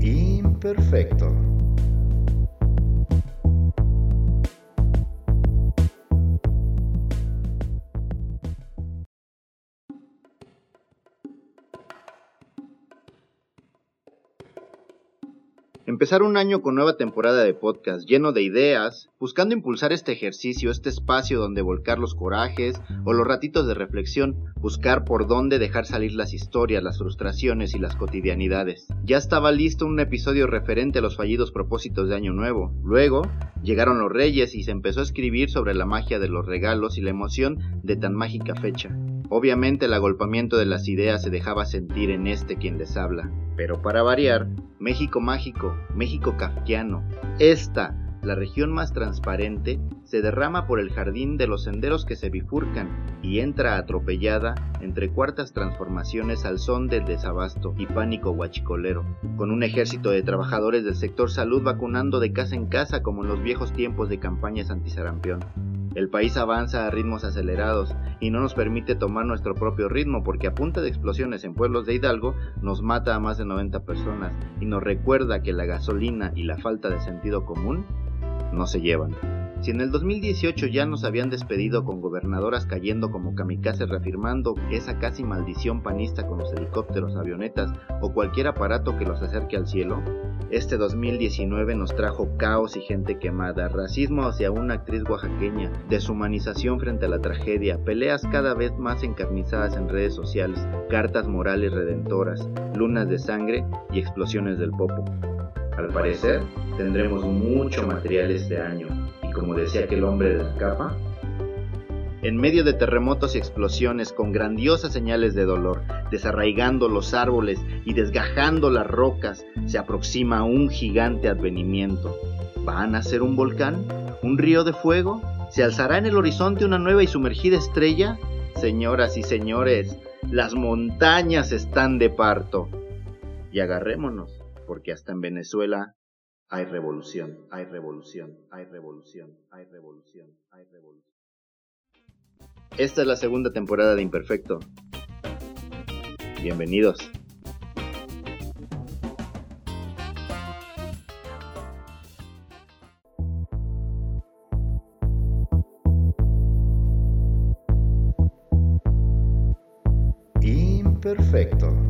imperfecto. Empezar un año con nueva temporada de podcast lleno de ideas, buscando impulsar este ejercicio, este espacio donde volcar los corajes o los ratitos de reflexión, buscar por dónde dejar salir las historias, las frustraciones y las cotidianidades. Ya estaba listo un episodio referente a los fallidos propósitos de Año Nuevo. Luego, llegaron los Reyes y se empezó a escribir sobre la magia de los regalos y la emoción de tan mágica fecha. Obviamente el agolpamiento de las ideas se dejaba sentir en este quien les habla. Pero para variar, México mágico, México kafkiano, esta, la región más transparente, se derrama por el jardín de los senderos que se bifurcan y entra atropellada entre cuartas transformaciones al son del desabasto y pánico guachicolero, con un ejército de trabajadores del sector salud vacunando de casa en casa como en los viejos tiempos de campañas antisarampión. El país avanza a ritmos acelerados y no nos permite tomar nuestro propio ritmo porque a punta de explosiones en pueblos de Hidalgo nos mata a más de 90 personas y nos recuerda que la gasolina y la falta de sentido común no se llevan. Si en el 2018 ya nos habían despedido con gobernadoras cayendo como kamikazes reafirmando esa casi maldición panista con los helicópteros, avionetas o cualquier aparato que los acerque al cielo, este 2019 nos trajo caos y gente quemada, racismo hacia una actriz oaxaqueña, deshumanización frente a la tragedia, peleas cada vez más encarnizadas en redes sociales, cartas morales redentoras, lunas de sangre y explosiones del popo. Al parecer, tendremos mucho material este año, como decía aquel hombre de la capa, en medio de terremotos y explosiones con grandiosas señales de dolor, desarraigando los árboles y desgajando las rocas, se aproxima un gigante advenimiento. ¿Va a nacer un volcán? ¿Un río de fuego? ¿Se alzará en el horizonte una nueva y sumergida estrella? Señoras y señores, las montañas están de parto. Y agarrémonos, porque hasta en Venezuela hay revolución, hay revolución, hay revolución, hay revolución, hay revolución. Esta es la segunda temporada de Imperfecto. Bienvenidos. Imperfecto.